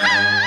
Ha!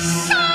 Shut